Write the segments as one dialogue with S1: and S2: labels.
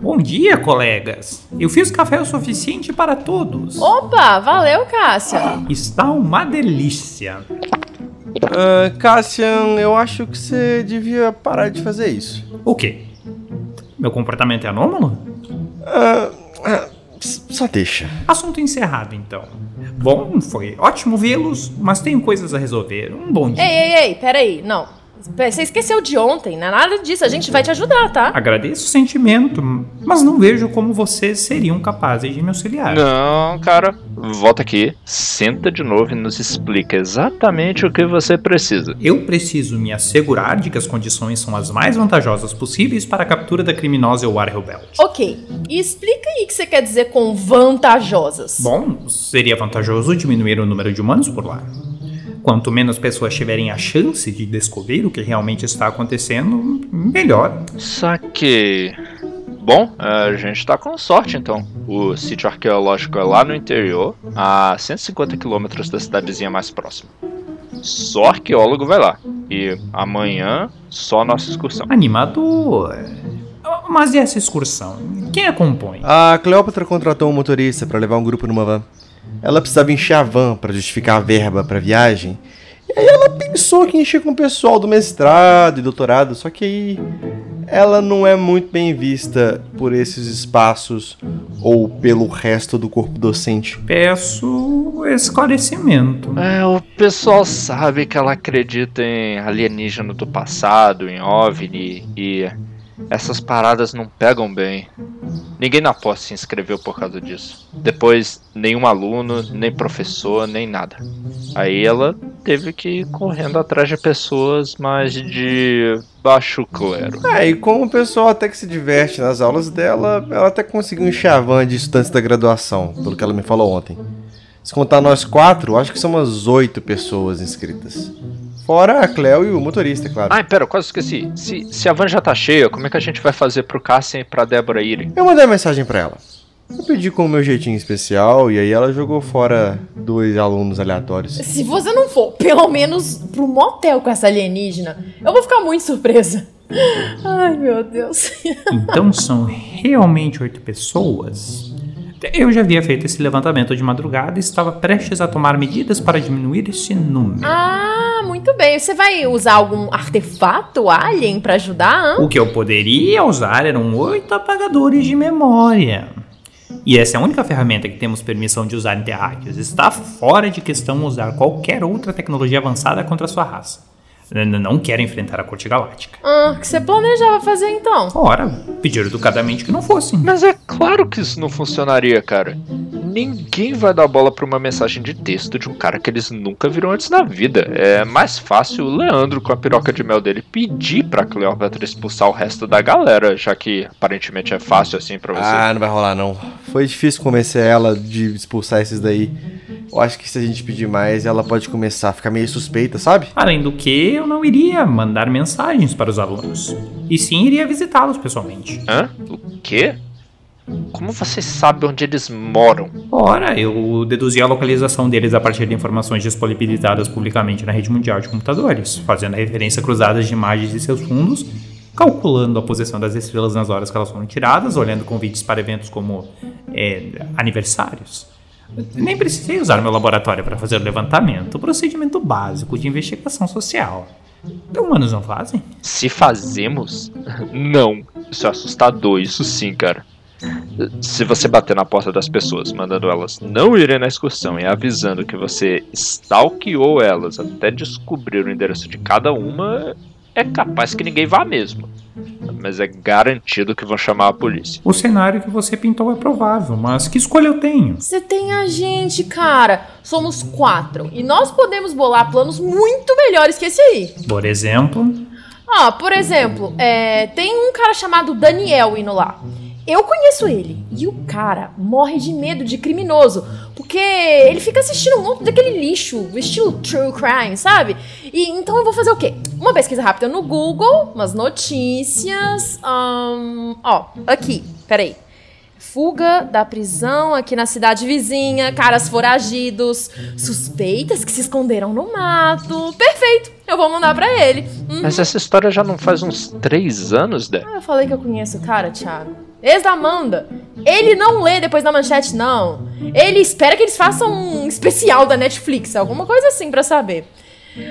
S1: Bom dia, colegas. Eu fiz café o suficiente para todos.
S2: Opa, valeu, Cássia.
S1: Está uma delícia.
S3: Uh, Cassian, eu acho que você devia parar de fazer isso.
S1: O quê? Meu comportamento é anômalo?
S3: Uh, uh, só deixa.
S1: Assunto encerrado, então. Bom, foi ótimo vê-los, mas tenho coisas a resolver. Um bom dia.
S2: Ei, ei, ei, peraí. Não. Você esqueceu de ontem, não é nada disso. A gente vai te ajudar, tá?
S1: Agradeço o sentimento, mas não vejo como vocês seriam capazes de me auxiliar.
S4: Não, cara. Volta aqui, senta de novo e nos explica exatamente o que você precisa.
S1: Eu preciso me assegurar de que as condições são as mais vantajosas possíveis para a captura da criminosa Warrior Belt.
S2: Ok. E explica aí o que você quer dizer com vantajosas.
S1: Bom, seria vantajoso diminuir o número de humanos por lá. Quanto menos pessoas tiverem a chance de descobrir o que realmente está acontecendo, melhor.
S4: Saque. Bom, a gente tá com sorte então. O sítio arqueológico é lá no interior, a 150 quilômetros da cidadezinha mais próxima. Só arqueólogo vai lá. E amanhã, só nossa excursão.
S1: Animador. Mas e essa excursão? Quem a compõe?
S3: A Cleópatra contratou um motorista para levar um grupo numa van. Ela precisava encher a van para justificar a verba para viagem. E aí ela pensou que encher com o pessoal do mestrado e doutorado, só que aí ela não é muito bem vista por esses espaços ou pelo resto do corpo docente.
S1: Peço esclarecimento.
S4: É, o pessoal sabe que ela acredita em alienígena do passado, em OVNI e essas paradas não pegam bem. Ninguém na pós se inscreveu por causa disso. Depois, nenhum aluno, nem professor, nem nada. Aí ela teve que ir correndo atrás de pessoas mais de baixo clero.
S3: É, e como o pessoal até que se diverte nas aulas dela, ela até conseguiu um chavão de estudantes da graduação, pelo que ela me falou ontem. Se contar nós quatro, acho que são umas oito pessoas inscritas. Fora a Cleo e o motorista, claro.
S4: Ai, pera, quase esqueci. Se, se a van já tá cheia, como é que a gente vai fazer pro Cassian e pra Débora irem?
S3: Eu mandei mensagem pra ela. Eu pedi com o meu jeitinho especial e aí ela jogou fora dois alunos aleatórios.
S2: Se você não for, pelo menos, pro motel com essa alienígena, eu vou ficar muito surpresa. Ai, meu Deus.
S1: Então são realmente oito pessoas? Eu já havia feito esse levantamento de madrugada e estava prestes a tomar medidas para diminuir esse número.
S2: Ah, muito bem. Você vai usar algum artefato alien para ajudar? Hein?
S1: O que eu poderia usar eram oito apagadores de memória. E essa é a única ferramenta que temos permissão de usar em terráqueos. Está fora de questão usar qualquer outra tecnologia avançada contra a sua raça não quero enfrentar a Corte Galáctica.
S2: Ah, o que você planejava fazer então?
S1: Ora, pedir educadamente que não fossem.
S4: Mas é claro que isso não funcionaria, cara. Ninguém vai dar bola pra uma mensagem de texto de um cara que eles nunca viram antes na vida. É mais fácil o Leandro, com a piroca de mel dele, pedir pra Cleópatra expulsar o resto da galera, já que aparentemente é fácil assim pra você.
S3: Ah, não vai rolar não. Foi difícil convencer ela de expulsar esses daí. Eu acho que se a gente pedir mais, ela pode começar a ficar meio suspeita, sabe?
S1: Além do que, eu não iria mandar mensagens para os alunos. E sim iria visitá-los pessoalmente.
S4: Hã? O quê? Como você sabe onde eles moram?
S1: Ora, eu deduzi a localização deles a partir de informações disponibilizadas publicamente na rede mundial de computadores, fazendo a referência cruzada de imagens de seus fundos, calculando a posição das estrelas nas horas que elas foram tiradas, olhando convites para eventos como é, aniversários. Nem precisei usar meu laboratório para fazer o levantamento, o procedimento básico de investigação social. Humanos não fazem?
S4: Se fazemos? Não. Isso é assustador, isso sim, cara. Se você bater na porta das pessoas, mandando elas não irem na excursão e avisando que você stalkeou elas até descobrir o endereço de cada uma, é capaz que ninguém vá mesmo mas é garantido que vão chamar a polícia.
S1: O cenário que você pintou é provável, mas que escolha eu tenho?
S2: Você tem a gente, cara. Somos quatro e nós podemos bolar planos muito melhores que esse aí.
S1: Por exemplo?
S2: Ah, por exemplo, é, tem um cara chamado Daniel indo lá. Eu conheço ele e o cara morre de medo de criminoso, porque ele fica assistindo um monte daquele lixo, estilo true crime, sabe? E então eu vou fazer o quê? Uma pesquisa rápida no Google, umas notícias. Um, ó, aqui, peraí. Fuga da prisão aqui na cidade vizinha, caras foragidos, suspeitas que se esconderam no mato. Perfeito, eu vou mandar pra ele. Uhum.
S4: Mas essa história já não faz uns três anos, Dé?
S2: Ah, eu falei que eu conheço o cara, Thiago. Ex da Amanda. Ele não lê depois da manchete, não. Ele espera que eles façam um especial da Netflix, alguma coisa assim pra saber.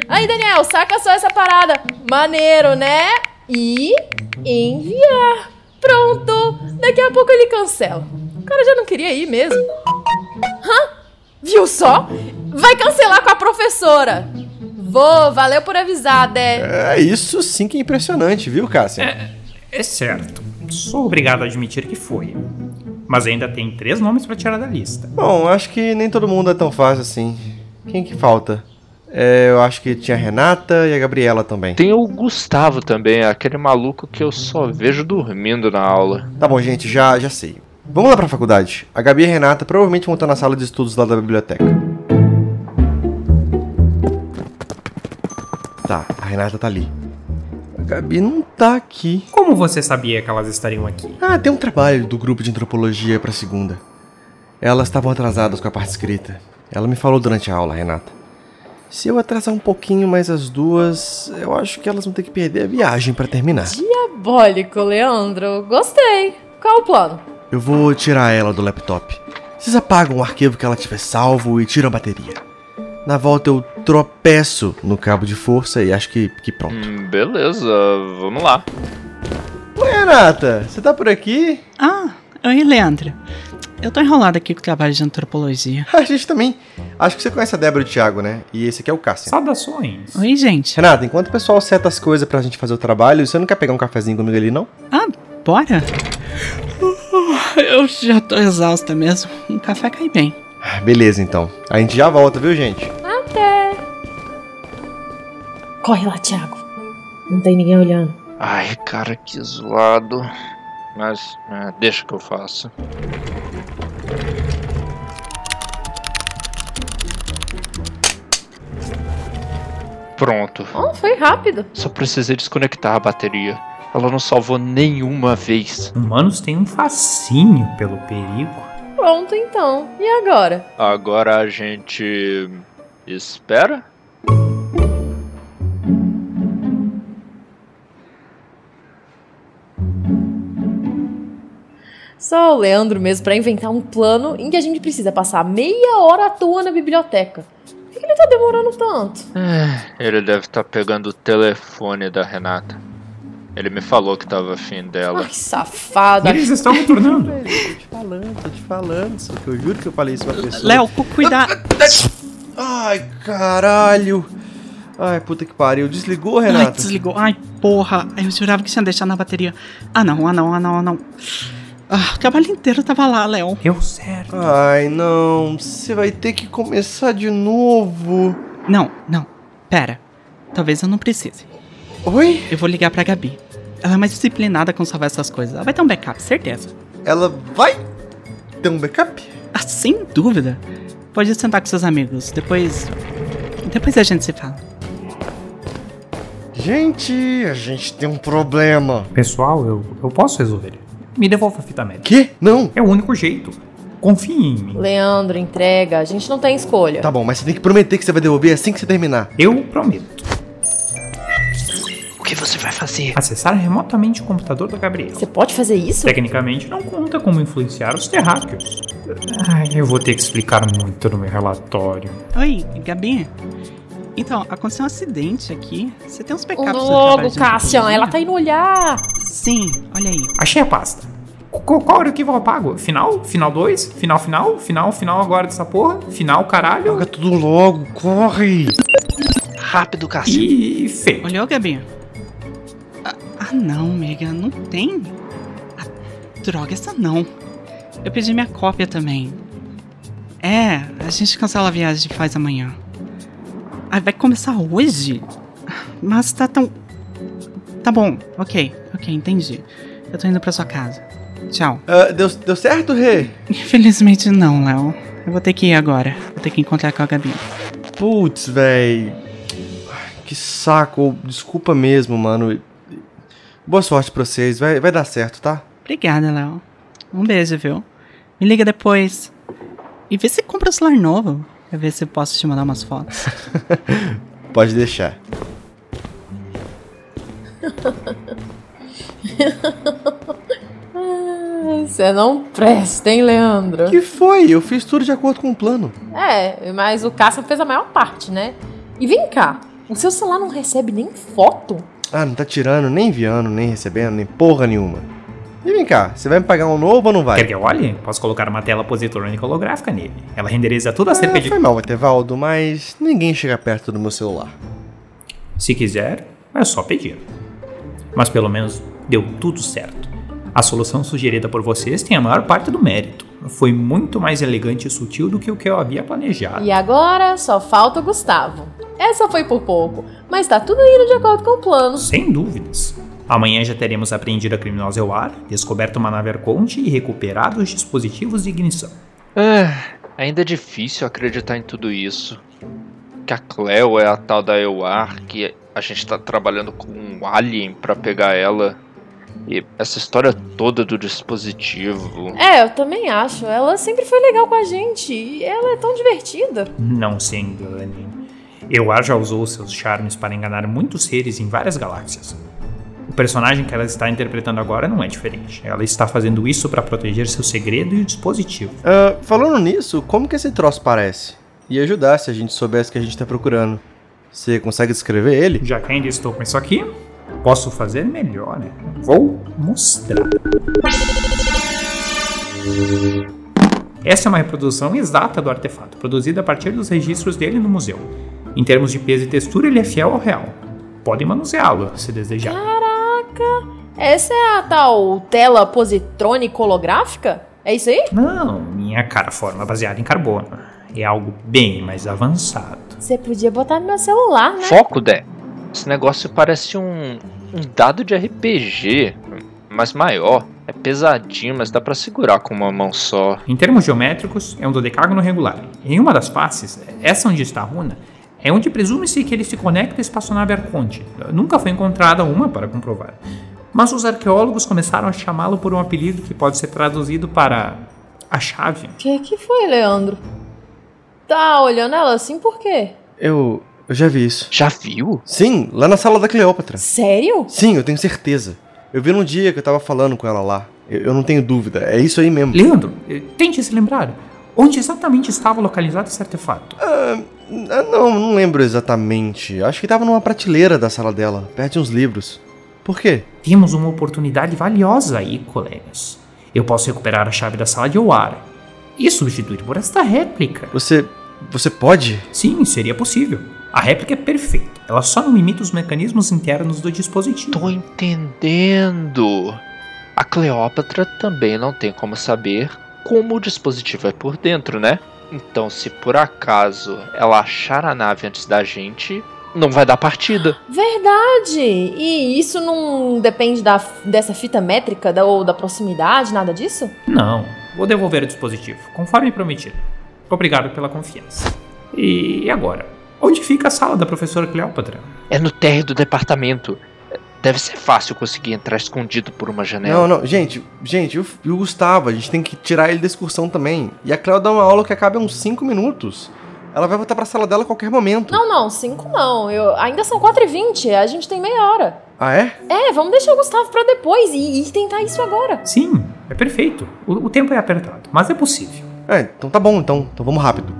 S2: Aí, Daniel, saca só essa parada. Maneiro, né? E enviar. Pronto. Daqui a pouco ele cancela. O cara já não queria ir mesmo. Hã? Viu só? Vai cancelar com a professora. Vou, valeu por avisar, Dé.
S3: É, isso sim que é impressionante, viu, Cássia?
S1: É, é certo. Sou obrigado a admitir que foi. Mas ainda tem três nomes pra tirar da lista.
S3: Bom, acho que nem todo mundo é tão fácil assim. Quem que falta? É, eu acho que tinha a Renata e a Gabriela também.
S4: Tem o Gustavo também, aquele maluco que eu só vejo dormindo na aula.
S3: Tá bom, gente, já, já sei. Vamos lá pra faculdade. A Gabi e a Renata provavelmente vão estar na sala de estudos lá da biblioteca. Tá, a Renata tá ali. Gabi não tá aqui.
S1: Como você sabia que elas estariam aqui?
S3: Ah, tem um trabalho do grupo de antropologia pra segunda. Elas estavam atrasadas com a parte escrita. Ela me falou durante a aula, Renata. Se eu atrasar um pouquinho mais as duas, eu acho que elas vão ter que perder a viagem pra terminar.
S2: Diabólico, Leandro. Gostei. Qual o plano?
S3: Eu vou tirar ela do laptop. Vocês apagam o arquivo que ela tiver salvo e tiram a bateria. Na volta eu tropeço no cabo de força e acho que, que pronto.
S4: Hum, beleza, vamos lá.
S3: Oi, Renata, você tá por aqui?
S5: Ah, oi, Leandro. Eu tô enrolado aqui com o trabalho de antropologia.
S3: A gente também. Acho que você conhece a Débora e o Thiago, né? E esse aqui é o Cássio.
S1: Saudações.
S5: Oi, gente.
S3: Renata, enquanto o pessoal seta as coisas pra gente fazer o trabalho, você não quer pegar um cafezinho comigo ali, não?
S5: Ah, bora? Eu já tô exausta mesmo. Um café cai bem.
S3: Ah, Beleza, então. A gente já volta, viu, gente?
S2: Até. Corre lá, Thiago. Não tem ninguém olhando.
S4: Ai, cara, que zoado. Mas, é, deixa que eu faço. Pronto.
S2: Oh, foi rápido.
S4: Só precisei desconectar a bateria. Ela não salvou nenhuma vez.
S1: Humanos têm um fascínio pelo perigo.
S2: Pronto, então. E agora?
S4: Agora a gente. espera?
S2: Só o Leandro mesmo pra inventar um plano em que a gente precisa passar meia hora à toa na biblioteca. Por que ele tá demorando tanto?
S4: Ele deve estar pegando o telefone da Renata. Ele me falou que tava afim dela.
S2: Ai, safado.
S1: Eles estão me tornando.
S3: Tô te falando, tô te falando. Só que eu juro que eu falei isso pra pessoa.
S5: Léo, cu- cuidado.
S3: Ai, caralho. Ai, puta que pariu. Desligou,
S5: Ai,
S3: Renata?
S5: desligou. Ai, porra. Eu jurava que tinha deixado na bateria. Ah, não, ah, não, ah, não, ah, não. Ah, o trabalho inteiro tava lá, Léo.
S1: Eu certo.
S3: Ai, não. Você vai ter que começar de novo.
S5: Não, não. Pera. Talvez eu não precise.
S3: Oi?
S5: Eu vou ligar pra Gabi. Ela é mais disciplinada com salvar essas coisas. Ela vai ter um backup, certeza.
S3: Ela vai ter um backup?
S5: Ah, sem dúvida. Pode sentar com seus amigos. Depois. Depois a gente se fala.
S3: Gente, a gente tem um problema.
S1: Pessoal, eu, eu posso resolver. Me devolva a fita médica.
S3: Quê? Não.
S1: É o único jeito. Confie em mim.
S2: Leandro, entrega. A gente não tem escolha.
S3: Tá bom, mas você tem que prometer que você vai devolver assim que você terminar.
S1: Eu prometo.
S5: O que você vai fazer?
S1: Acessar remotamente o computador da Gabriela.
S2: Você pode fazer isso?
S1: Tecnicamente não conta como influenciar os terráqueos. Ai, eu vou ter que explicar muito no meu relatório.
S5: Oi, Gabi. Então, aconteceu um acidente aqui. Você tem uns do trabalho
S2: Logo, Cassian. Ela tá indo olhar.
S5: Sim, olha aí.
S1: Achei a pasta. Qu- Qual era o que eu apago? Final? Final 2? Final, final? Final, final agora dessa porra? Final, caralho?
S3: Joga tudo logo, corre.
S4: Rápido, Cássio.
S1: E feio.
S5: Olhou, Gabi? Ah, ah, não, Mega, não tem. Ah, droga, essa não. Eu pedi minha cópia também. É, a gente cancela a viagem e faz amanhã. Ah, vai começar hoje? Mas tá tão. Tá bom, ok, ok, entendi. Eu tô indo pra sua casa. Tchau.
S3: Ah, deu, deu certo, Rê?
S5: Infelizmente não, Léo. Eu vou ter que ir agora. Vou ter que encontrar com a Gabi.
S3: Putz, véi. Que saco. Desculpa mesmo, mano. Boa sorte pra vocês. Vai, vai dar certo, tá?
S5: Obrigada, Léo. Um beijo, viu? Me liga depois. E vê se compra um celular novo. Pra ver se eu posso te mandar umas fotos.
S3: Pode deixar.
S2: Você não presta, hein, Leandro?
S3: que foi? Eu fiz tudo de acordo com o plano.
S2: É, mas o Cássio fez a maior parte, né? E vem cá, o seu celular não recebe nem foto?
S3: Ah, não tá tirando, nem enviando, nem recebendo, nem porra nenhuma. E vem cá, você vai me pagar um novo ou não vai?
S1: Quer que eu olhe? Posso colocar uma tela positrônica holográfica nele. Ela renderiza tudo acerca
S3: Ah,
S1: de.
S3: foi mal, Etevaldo, mas ninguém chega perto do meu celular.
S1: Se quiser, é só pedir. Mas pelo menos deu tudo certo. A solução sugerida por vocês tem a maior parte do mérito. Foi muito mais elegante e sutil do que o que eu havia planejado.
S2: E agora só falta o Gustavo. Essa foi por pouco, mas tá tudo indo de acordo com o plano.
S1: Sem dúvidas. Amanhã já teremos apreendido a criminosa Euar, descoberto uma nave Arconte e recuperado os dispositivos de ignição.
S4: É, ainda é difícil acreditar em tudo isso. Que a Cleo é a tal da Euar, que a gente tá trabalhando com um alien pra pegar ela. E essa história toda do dispositivo.
S2: É, eu também acho. Ela sempre foi legal com a gente. E ela é tão divertida.
S1: Não se engane. Euar já usou seus charmes para enganar muitos seres em várias galáxias. O personagem que ela está interpretando agora não é diferente. Ela está fazendo isso para proteger seu segredo e o dispositivo.
S3: Ah, falando nisso, como que esse troço parece? Ia ajudar se a gente soubesse o que a gente tá procurando. Você consegue descrever ele?
S1: Já que ainda estou com isso aqui, posso fazer melhor, né? Vou mostrar. Essa é uma reprodução exata do artefato, produzida a partir dos registros dele no museu. Em termos de peso e textura, ele é fiel ao real. Podem manuseá-lo, se desejar.
S2: Caraca! Essa é a tal tela positrônica holográfica? É isso aí?
S1: Não, minha cara forma baseada em carbono. É algo bem mais avançado.
S2: Você podia botar no meu celular, né?
S4: Foco, Dé. Esse negócio parece um, um dado de RPG, mas maior. É pesadinho, mas dá pra segurar com uma mão só.
S1: Em termos geométricos, é um dodecágono regular. Em uma das faces, essa onde está a runa, é onde presume-se que ele se conecta à espaçonave Arconte. Nunca foi encontrada uma para comprovar. Mas os arqueólogos começaram a chamá-lo por um apelido que pode ser traduzido para a chave.
S2: Que que foi, Leandro? Tá olhando ela assim por quê?
S3: Eu. Eu já vi isso.
S4: Já viu?
S3: Sim, lá na sala da Cleópatra.
S2: Sério?
S3: Sim, eu tenho certeza. Eu vi num dia que eu tava falando com ela lá. Eu, eu não tenho dúvida, é isso aí mesmo.
S1: Leandro, eh, tente se lembrar. Onde exatamente estava localizado esse artefato?
S3: Ah, não, não lembro exatamente. Acho que tava numa prateleira da sala dela, perto de uns livros. Por quê?
S1: Temos uma oportunidade valiosa aí, colegas. Eu posso recuperar a chave da sala de Oara e substituir por esta réplica.
S3: Você. Você pode?
S1: Sim, seria possível. A réplica é perfeita. Ela só não imita os mecanismos internos do dispositivo.
S4: Tô entendendo. A Cleópatra também não tem como saber como o dispositivo é por dentro, né? Então, se por acaso ela achar a nave antes da gente, não vai dar partida.
S2: Verdade! E isso não depende da, dessa fita métrica da, ou da proximidade, nada disso?
S1: Não, vou devolver o dispositivo, conforme prometido. Obrigado pela confiança. E agora? Onde fica a sala da professora Cleópatra?
S4: É no térreo do departamento. Deve ser fácil conseguir entrar escondido por uma janela.
S3: Não, não, gente, gente, e o, e o Gustavo, a gente tem que tirar ele da excursão também. E a Cleo dá uma aula que acaba em uns 5 minutos. Ela vai voltar pra sala dela a qualquer momento.
S2: Não, não, cinco não. Eu, ainda são 4h20, a gente tem meia hora.
S3: Ah, é?
S2: É, vamos deixar o Gustavo pra depois e, e tentar isso agora.
S1: Sim, é perfeito. O, o tempo é apertado, mas é possível.
S3: É, então tá bom, então. Então vamos rápido.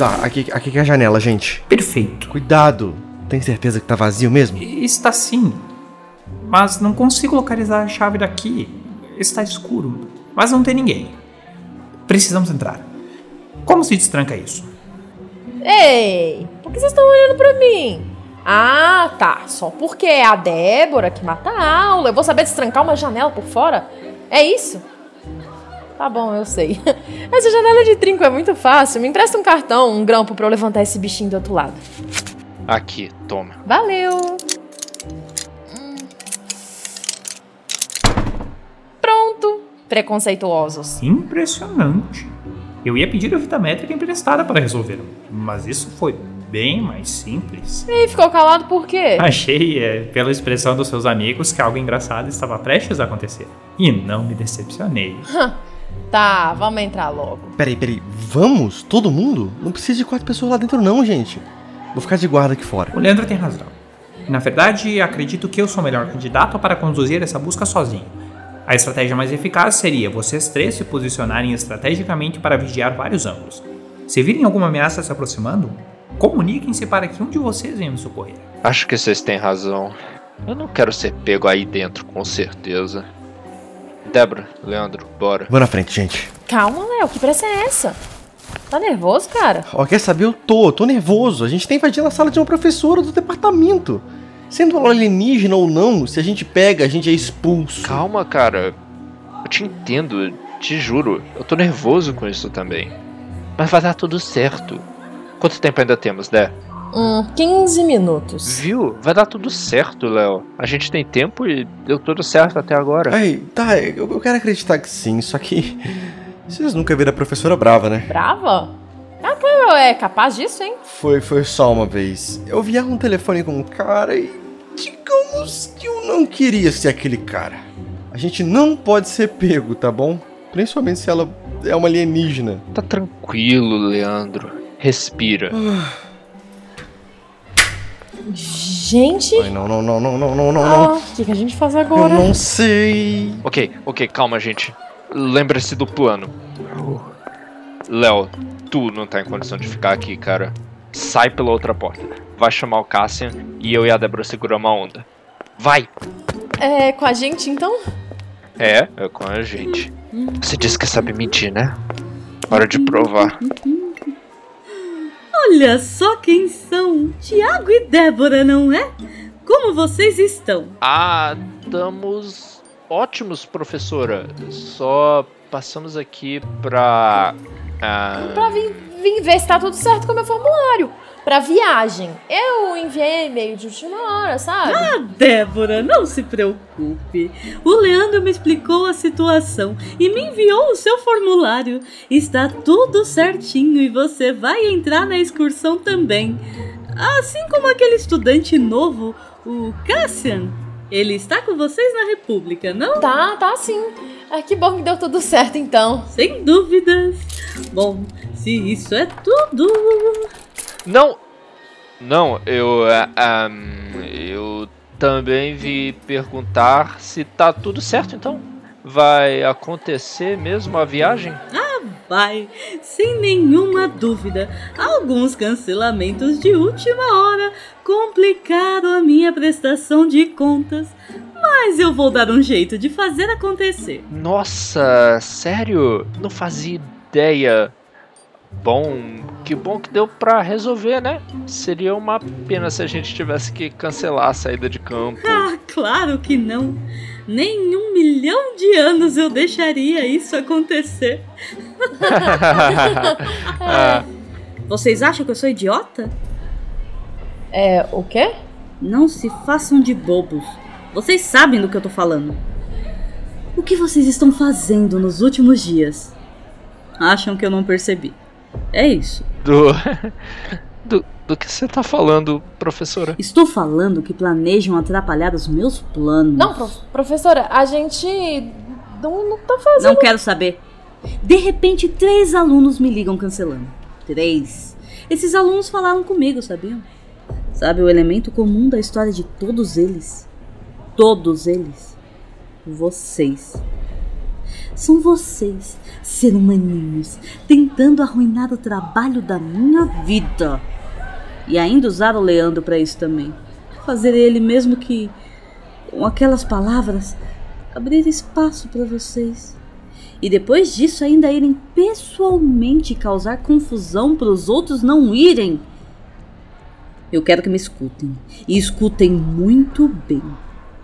S3: Tá, aqui, aqui que é a janela, gente.
S1: Perfeito.
S3: Cuidado. Tem certeza que tá vazio mesmo?
S1: Está sim. Mas não consigo localizar a chave daqui. Está escuro. Mas não tem ninguém. Precisamos entrar. Como se destranca isso?
S2: Ei, por que vocês estão olhando pra mim? Ah, tá. Só porque é a Débora que mata a aula. Eu vou saber destrancar uma janela por fora? É isso? Tá bom, eu sei. Essa janela de trinco é muito fácil. Me empresta um cartão, um grampo pra eu levantar esse bichinho do outro lado.
S4: Aqui, toma.
S2: Valeu! Pronto! Preconceituosos.
S1: Impressionante. Eu ia pedir a fita métrica emprestada para resolver, mas isso foi bem mais simples.
S2: E aí, ficou calado por quê?
S1: Achei, é, pela expressão dos seus amigos, que algo engraçado estava prestes a acontecer. E não me decepcionei.
S2: Tá, vamos entrar logo.
S3: Peraí, peraí. Vamos? Todo mundo? Não precisa de quatro pessoas lá dentro, não, gente. Vou ficar de guarda aqui fora.
S1: O Leandro tem razão. Na verdade, acredito que eu sou o melhor candidato para conduzir essa busca sozinho. A estratégia mais eficaz seria vocês três se posicionarem estrategicamente para vigiar vários ângulos. Se virem alguma ameaça se aproximando, comuniquem-se para que um de vocês venha me socorrer.
S4: Acho que vocês têm razão. Eu não quero ser pego aí dentro, com certeza. Débora, Leandro, bora.
S3: Vou na frente, gente.
S2: Calma, Léo, que pressa é essa? Tá nervoso, cara?
S3: Ó, quer saber? Eu tô, tô nervoso. A gente tá invadindo a sala de uma professora do departamento. Sendo ela alienígena ou não, se a gente pega, a gente é expulso.
S4: Calma, cara. Eu te entendo, te juro. Eu tô nervoso com isso também. Mas vai dar tudo certo. Quanto tempo ainda temos, Dé?
S2: Hum, 15 minutos.
S4: Viu? Vai dar tudo certo, Léo. A gente tem tempo e deu tudo certo até agora.
S3: Ai, tá, eu, eu quero acreditar que sim, só que. Vocês nunca viram a professora brava, né?
S2: Brava? Ah, cara, é capaz disso, hein?
S3: Foi, foi só uma vez. Eu vi ela no telefone com um cara e. Digamos que eu não queria ser aquele cara. A gente não pode ser pego, tá bom? Principalmente se ela é uma alienígena.
S4: Tá tranquilo, Leandro. Respira.
S2: Gente,
S3: Ai, não, não, não, não, não, não, não,
S2: ah,
S3: não.
S2: o que, que a gente faz
S3: Eu
S2: agora?
S3: não sei.
S4: Ok, ok, calma, gente. Lembre-se do plano. Léo, tu não tá em condição de ficar aqui, cara. Sai pela outra porta. Vai chamar o Cassian e eu e a Débora seguramos a onda. Vai!
S2: É com a gente, então?
S4: É, é com a gente. Você disse que sabe mentir, né? Hora de provar.
S6: Olha só quem são! Tiago e Débora, não é? Como vocês estão?
S4: Ah, estamos ótimos, professora. Só passamos aqui pra. ah,
S2: Pra vir, vir ver se tá tudo certo com o meu formulário. Pra viagem. Eu enviei e-mail de última hora, sabe?
S6: Ah, Débora, não se preocupe. O Leandro me explicou a situação e me enviou o seu formulário. Está tudo certinho e você vai entrar na excursão também. Assim como aquele estudante novo, o Cassian. Ele está com vocês na República, não?
S2: Tá, tá sim. Ah, que bom que deu tudo certo então.
S6: Sem dúvidas. Bom, se isso é tudo.
S4: Não! Não, eu. ah, ah, eu também vi perguntar se tá tudo certo então. Vai acontecer mesmo a viagem?
S6: Vai, sem nenhuma dúvida. Alguns cancelamentos de última hora complicaram a minha prestação de contas, mas eu vou dar um jeito de fazer acontecer.
S4: Nossa, sério? Não fazia ideia. Bom, que bom que deu pra resolver, né? Seria uma pena se a gente tivesse que cancelar a saída de campo.
S6: Ah, claro que não. Nem um milhão de anos eu deixaria isso acontecer.
S4: Ah,
S6: Vocês acham que eu sou idiota?
S2: É, o quê?
S6: Não se façam de bobos. Vocês sabem do que eu tô falando. O que vocês estão fazendo nos últimos dias? Acham que eu não percebi? É isso.
S4: do, do. Do que você tá falando, professora?
S6: Estou falando que planejam atrapalhar os meus planos.
S2: Não, prof- professora, a gente não, não tá fazendo.
S6: Não quero saber. De repente, três alunos me ligam cancelando. Três. Esses alunos falaram comigo, sabiam? Sabe o elemento comum da história de todos eles? Todos eles. Vocês. São vocês, ser humaninhos, tentando arruinar o trabalho da minha vida. E ainda usar o Leandro para isso também. Fazer ele, mesmo que com aquelas palavras, abrir espaço para vocês. E depois disso ainda irem pessoalmente causar confusão para os outros não irem. Eu quero que me escutem. E escutem muito bem.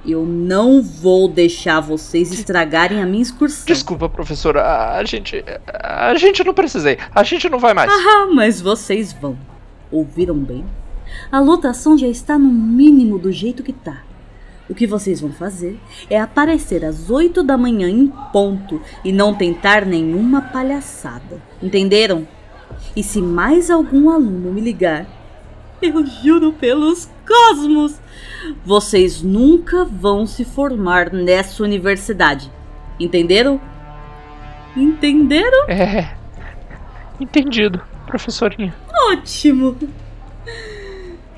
S6: Eu não vou deixar vocês estragarem a minha excursão.
S4: Desculpa, professora. A, gente. A gente não precisei. A gente não vai mais.
S6: Ah, mas vocês vão. Ouviram bem? A lotação já está no mínimo do jeito que tá. O que vocês vão fazer é aparecer às 8 da manhã em ponto e não tentar nenhuma palhaçada. Entenderam? E se mais algum aluno me ligar, Eu juro pelos cosmos! Vocês nunca vão se formar nessa universidade. Entenderam? Entenderam?
S4: É. Entendido, professorinha.
S6: Ótimo!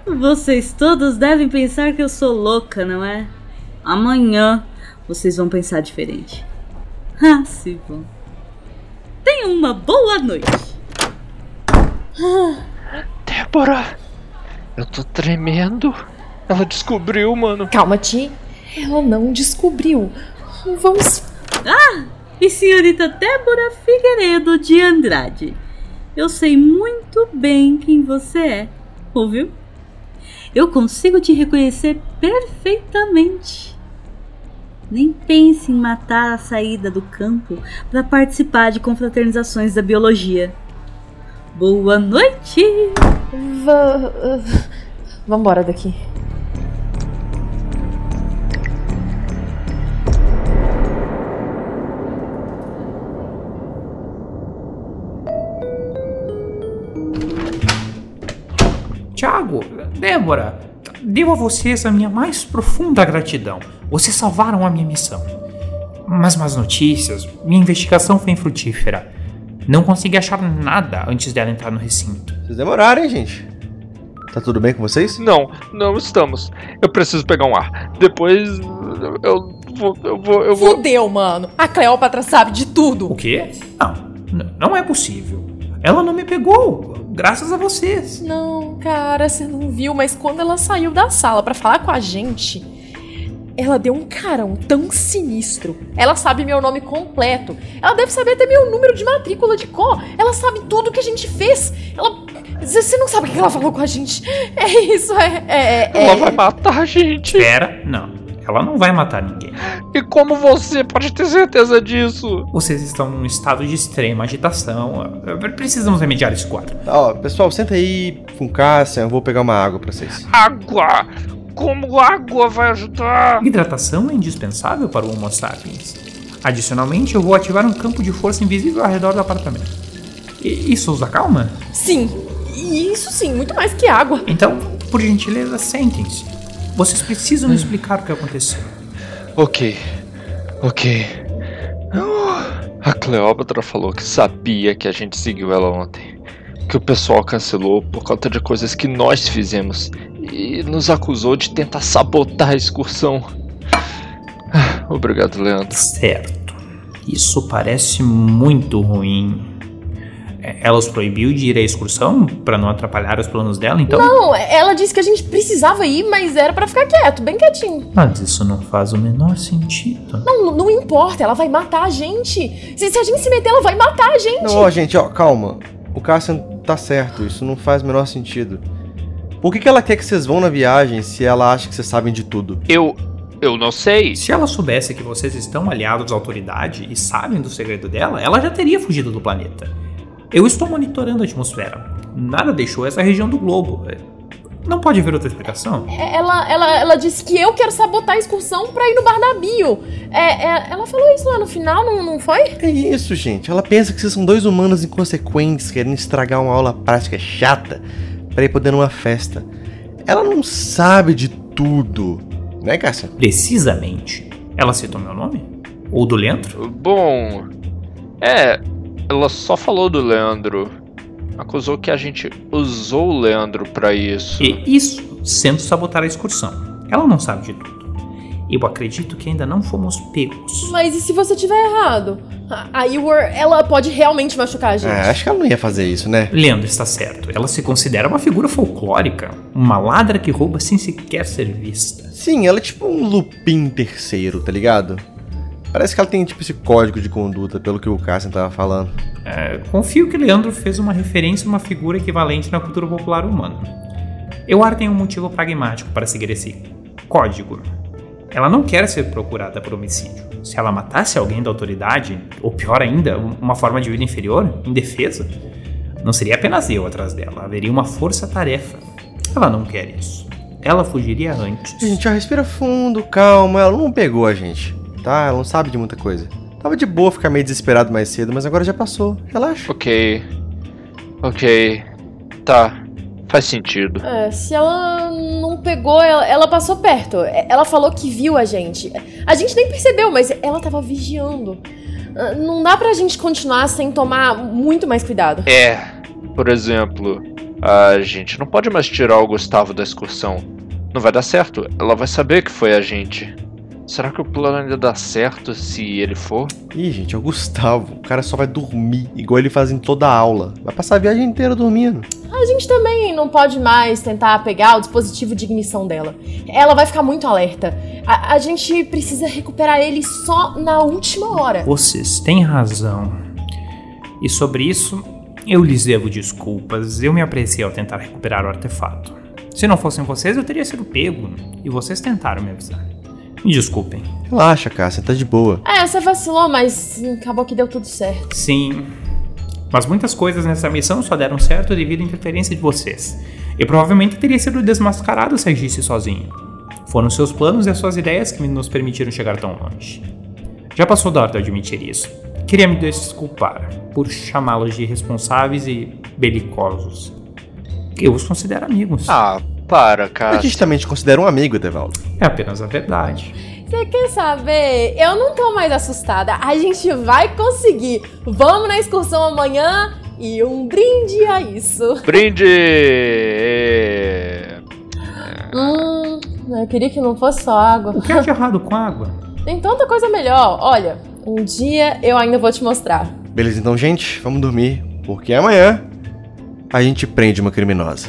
S6: Vocês todos devem pensar que eu sou louca, não é? Amanhã vocês vão pensar diferente. Ah, se vão. Tenham uma boa noite.
S4: Débora! Eu tô tremendo. Ela descobriu, mano.
S2: Calma, Ti. Ela não descobriu. Vamos.
S6: E senhorita Débora Figueiredo de Andrade. Eu sei muito bem quem você é, ouviu? Eu consigo te reconhecer perfeitamente. Nem pense em matar a saída do campo para participar de confraternizações da biologia. Boa noite!
S2: Va... Vambora daqui.
S1: Tiago, Débora, devo a vocês a minha mais profunda gratidão. Vocês salvaram a minha missão. Mas más notícias, minha investigação foi infrutífera. Não consegui achar nada antes dela entrar no recinto.
S3: Vocês demoraram, hein, gente? Tá tudo bem com vocês?
S4: Não, não estamos. Eu preciso pegar um ar. Depois. Eu vou. Eu vou. Eu vou.
S2: Fudeu, mano. A Cleópatra sabe de tudo.
S1: O quê? Não, não é possível. Ela não me pegou, graças a vocês.
S2: Não, cara, você não viu, mas quando ela saiu da sala pra falar com a gente, ela deu um carão tão sinistro. Ela sabe meu nome completo. Ela deve saber até meu número de matrícula de có. Ela sabe tudo que a gente fez. Ela. Você não sabe o que ela falou com a gente. É isso, é. é, é
S4: Ela vai matar a gente.
S1: Espera, não. Ela não vai matar ninguém.
S4: E como você pode ter certeza disso?
S1: Vocês estão num estado de extrema agitação. Precisamos remediar esse quadro.
S3: Ó, pessoal, senta aí com Cássia, eu vou pegar uma água pra vocês.
S4: Água! Como água vai ajudar?
S1: Hidratação é indispensável para o Homo sapiens. Adicionalmente, eu vou ativar um campo de força invisível ao redor do apartamento. E isso os acalma?
S2: Sim. Isso sim, muito mais que água.
S1: Então, por gentileza, sentem-se. Vocês precisam me explicar o que aconteceu.
S4: Ok. Ok. A Cleópatra falou que sabia que a gente seguiu ela ontem. Que o pessoal cancelou por conta de coisas que nós fizemos. E nos acusou de tentar sabotar a excursão. Ah, Obrigado, Leandro.
S1: Certo. Isso parece muito ruim. É, Ela os proibiu de ir à excursão para não atrapalhar os planos dela, então?
S2: Não, ela disse que a gente precisava ir, mas era pra ficar quieto, bem quietinho.
S1: Mas isso não faz o menor sentido.
S2: Não, não importa, ela vai matar a gente. Se, se a gente se meter, ela vai matar a gente.
S3: Não, ó, gente, ó, calma. O Cassian tá certo, isso não faz o menor sentido. Por que, que ela quer que vocês vão na viagem se ela acha que vocês sabem de tudo?
S4: Eu. Eu não sei.
S1: Se ela soubesse que vocês estão aliados à autoridade e sabem do segredo dela, ela já teria fugido do planeta. Eu estou monitorando a atmosfera. Nada deixou essa região do globo. Não pode haver outra explicação?
S2: É, Ela, ela, ela disse que eu quero sabotar a excursão pra ir no bar da Bio. É, é, ela falou isso lá no final, não, não foi?
S3: É isso, gente. Ela pensa que vocês são dois humanos inconsequentes querendo estragar uma aula prática chata pra ir poder numa festa. Ela não sabe de tudo. Né, Cássia?
S1: Precisamente. Ela citou meu nome? Ou do Leandro?
S4: Bom. É. Ela só falou do Leandro. Acusou que a gente usou o Leandro pra isso.
S1: E isso sendo sabotar a excursão. Ela não sabe de tudo. Eu acredito que ainda não fomos pegos.
S2: Mas e se você tiver errado? A, Ewer, ela pode realmente machucar a gente.
S3: É, acho que ela não ia fazer isso, né?
S1: Leandro está certo. Ela se considera uma figura folclórica. Uma ladra que rouba sem sequer ser vista.
S3: Sim, ela é tipo um Lupin terceiro, tá ligado? Parece que ela tem tipo esse código de conduta, pelo que o Cassian tava falando.
S1: É, confio que Leandro fez uma referência a uma figura equivalente na cultura popular humana. Euar tem um motivo pragmático para seguir esse código. Ela não quer ser procurada por homicídio. Se ela matasse alguém da autoridade, ou pior ainda, uma forma de vida inferior, indefesa, não seria apenas eu atrás dela, haveria uma força-tarefa. Ela não quer isso. Ela fugiria antes.
S3: Gente, ó, respira fundo, calma. Ela não pegou a gente, tá? Ela não sabe de muita coisa. Tava de boa ficar meio desesperado mais cedo, mas agora já passou. Relaxa.
S4: Ok. Ok. Tá. Faz sentido.
S2: É, se ela não pegou, ela, ela passou perto. É, Ela falou que viu a gente. A gente nem percebeu, mas ela tava vigiando. Ah, Não dá pra gente continuar sem tomar muito mais cuidado.
S4: É, por exemplo, a gente não pode mais tirar o Gustavo da excursão. Não vai dar certo. Ela vai saber que foi a gente. Será que o plano ainda dá certo se ele for?
S3: Ih, gente, é o Gustavo. O cara só vai dormir, igual ele faz em toda a aula. Vai passar a viagem inteira dormindo.
S2: A gente também não pode mais tentar pegar o dispositivo de ignição dela. Ela vai ficar muito alerta. A, a gente precisa recuperar ele só na última hora.
S1: Vocês têm razão. E sobre isso, eu lhes devo desculpas. Eu me apressei ao tentar recuperar o artefato. Se não fossem vocês, eu teria sido pego. E vocês tentaram me avisar. Me desculpem.
S3: Relaxa, Cássia, tá de boa.
S2: É, você vacilou, mas acabou que deu tudo certo.
S1: Sim. Mas muitas coisas nessa missão só deram certo devido à interferência de vocês. Eu provavelmente teria sido desmascarado se agisse sozinho. Foram seus planos e as suas ideias que nos permitiram chegar tão longe. Já passou da hora de admitir isso. Queria me desculpar por chamá-los de irresponsáveis e belicosos. Eu os considero amigos.
S4: Ah, para,
S3: A
S4: cara.
S3: gente também te considera um amigo, Etevaldo.
S1: É apenas a verdade.
S2: Você quer saber? Eu não tô mais assustada. A gente vai conseguir. Vamos na excursão amanhã e um brinde a isso.
S4: Brinde!
S2: Hum, eu queria que não fosse só água.
S1: O que é de errado com água?
S2: Tem tanta coisa melhor. Olha, um dia eu ainda vou te mostrar.
S3: Beleza, então, gente, vamos dormir, porque amanhã a gente prende uma criminosa.